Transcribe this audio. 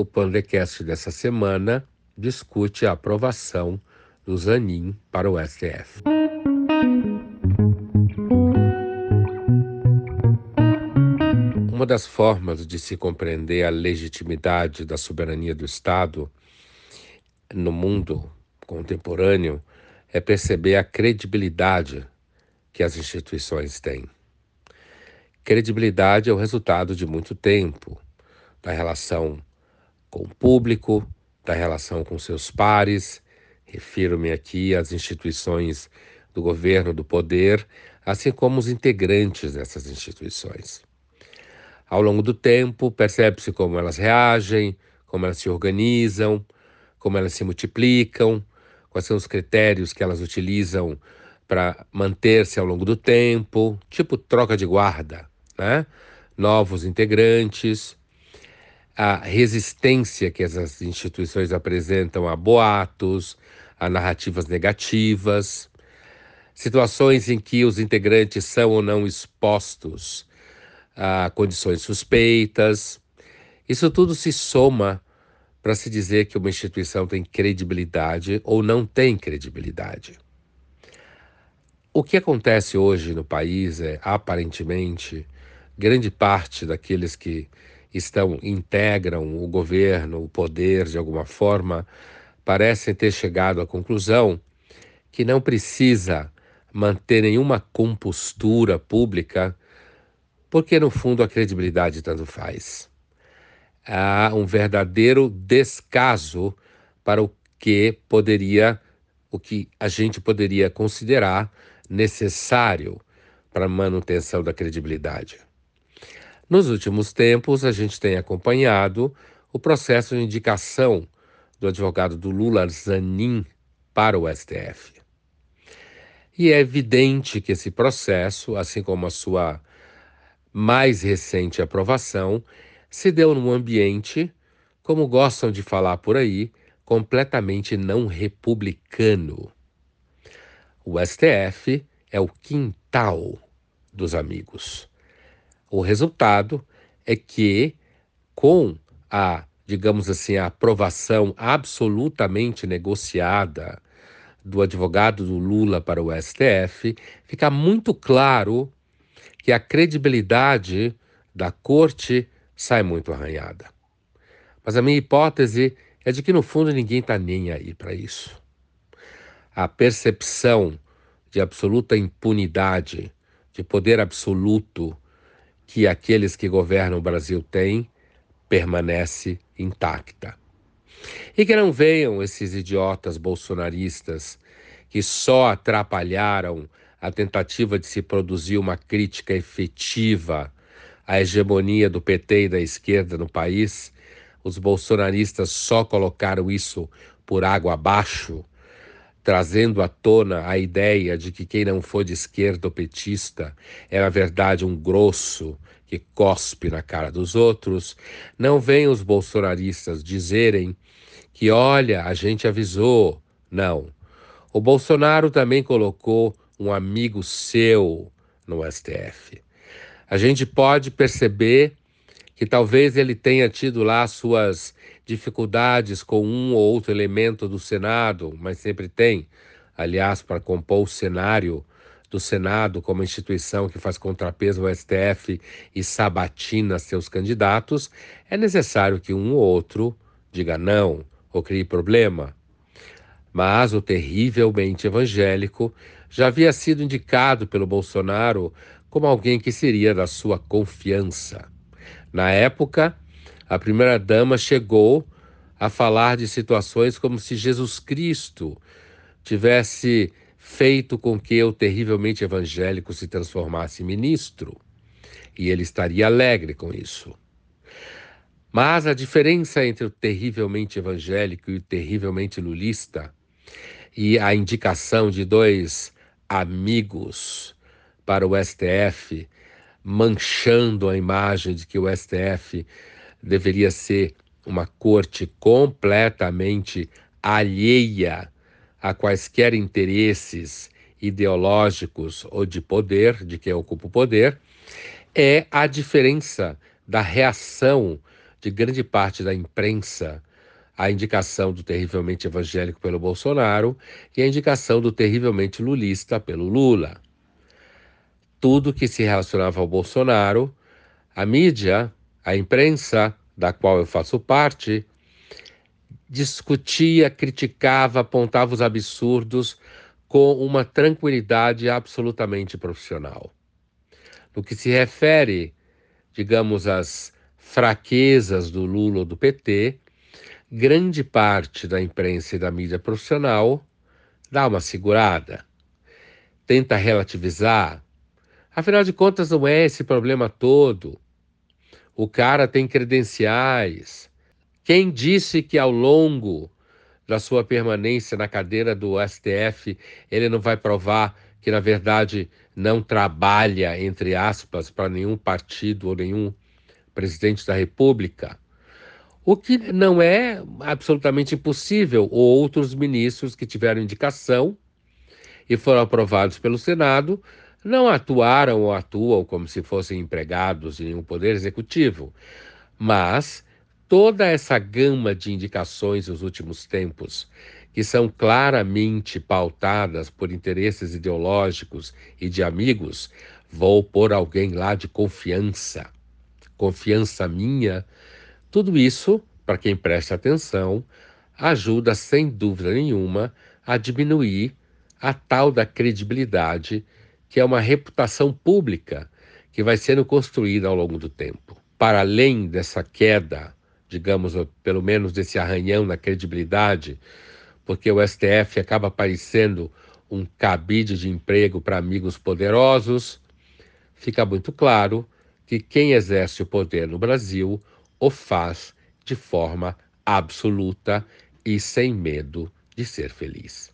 o Pandecast dessa semana discute a aprovação do Zanin para o STF. Uma das formas de se compreender a legitimidade da soberania do Estado no mundo contemporâneo é perceber a credibilidade que as instituições têm. Credibilidade é o resultado de muito tempo da relação com o público, da relação com seus pares. Refiro-me aqui às instituições do governo, do poder, assim como os integrantes dessas instituições. Ao longo do tempo, percebe-se como elas reagem, como elas se organizam, como elas se multiplicam, quais são os critérios que elas utilizam para manter-se ao longo do tempo, tipo troca de guarda, né? novos integrantes, a resistência que essas instituições apresentam a boatos, a narrativas negativas, situações em que os integrantes são ou não expostos a condições suspeitas. Isso tudo se soma para se dizer que uma instituição tem credibilidade ou não tem credibilidade. O que acontece hoje no país é, aparentemente, grande parte daqueles que estão integram o governo, o poder de alguma forma, parecem ter chegado à conclusão que não precisa manter nenhuma compostura pública, porque no fundo a credibilidade tanto faz. Há um verdadeiro descaso para o que poderia, o que a gente poderia considerar necessário para a manutenção da credibilidade. Nos últimos tempos, a gente tem acompanhado o processo de indicação do advogado do Lula, Zanin, para o STF. E é evidente que esse processo, assim como a sua mais recente aprovação, se deu num ambiente, como gostam de falar por aí, completamente não republicano. O STF é o quintal dos amigos. O resultado é que, com a, digamos assim, a aprovação absolutamente negociada do advogado do Lula para o STF, fica muito claro que a credibilidade da corte sai muito arranhada. Mas a minha hipótese é de que, no fundo, ninguém está nem aí para isso. A percepção de absoluta impunidade, de poder absoluto que aqueles que governam o Brasil têm permanece intacta. E que não venham esses idiotas bolsonaristas que só atrapalharam a tentativa de se produzir uma crítica efetiva à hegemonia do PT e da esquerda no país. Os bolsonaristas só colocaram isso por água abaixo trazendo à tona a ideia de que quem não for de esquerda ou petista é, na verdade, um grosso que cospe na cara dos outros, não vem os bolsonaristas dizerem que, olha, a gente avisou. Não. O Bolsonaro também colocou um amigo seu no STF. A gente pode perceber que talvez ele tenha tido lá suas dificuldades com um ou outro elemento do Senado, mas sempre tem. Aliás, para compor o cenário do Senado como instituição que faz contrapeso ao STF e sabatina seus candidatos, é necessário que um ou outro diga não ou crie problema. Mas o terrivelmente evangélico já havia sido indicado pelo Bolsonaro como alguém que seria da sua confiança. Na época, a primeira-dama chegou a falar de situações como se Jesus Cristo tivesse feito com que o terrivelmente evangélico se transformasse em ministro, e ele estaria alegre com isso. Mas a diferença entre o terrivelmente evangélico e o terrivelmente lulista, e a indicação de dois amigos para o STF, manchando a imagem de que o STF deveria ser uma corte completamente alheia a quaisquer interesses ideológicos ou de poder, de quem ocupa o poder, é a diferença da reação de grande parte da imprensa a indicação do terrivelmente evangélico pelo Bolsonaro e a indicação do terrivelmente lulista pelo Lula. Tudo que se relacionava ao Bolsonaro, a mídia, a imprensa, da qual eu faço parte, discutia, criticava, apontava os absurdos com uma tranquilidade absolutamente profissional. No que se refere, digamos, às fraquezas do Lula ou do PT, grande parte da imprensa e da mídia profissional dá uma segurada, tenta relativizar. Afinal de contas, não é esse problema todo. O cara tem credenciais. Quem disse que ao longo da sua permanência na cadeira do STF ele não vai provar que, na verdade, não trabalha, entre aspas, para nenhum partido ou nenhum presidente da República? o que não é absolutamente impossível. Outros ministros que tiveram indicação e foram aprovados pelo Senado não atuaram ou atuam como se fossem empregados em um poder executivo. Mas toda essa gama de indicações nos últimos tempos, que são claramente pautadas por interesses ideológicos e de amigos, vou pôr alguém lá de confiança, confiança minha tudo isso, para quem presta atenção, ajuda sem dúvida nenhuma a diminuir a tal da credibilidade, que é uma reputação pública que vai sendo construída ao longo do tempo. Para além dessa queda, digamos, pelo menos desse arranhão na credibilidade, porque o STF acaba parecendo um cabide de emprego para amigos poderosos, fica muito claro que quem exerce o poder no Brasil o faz de forma absoluta e sem medo de ser feliz.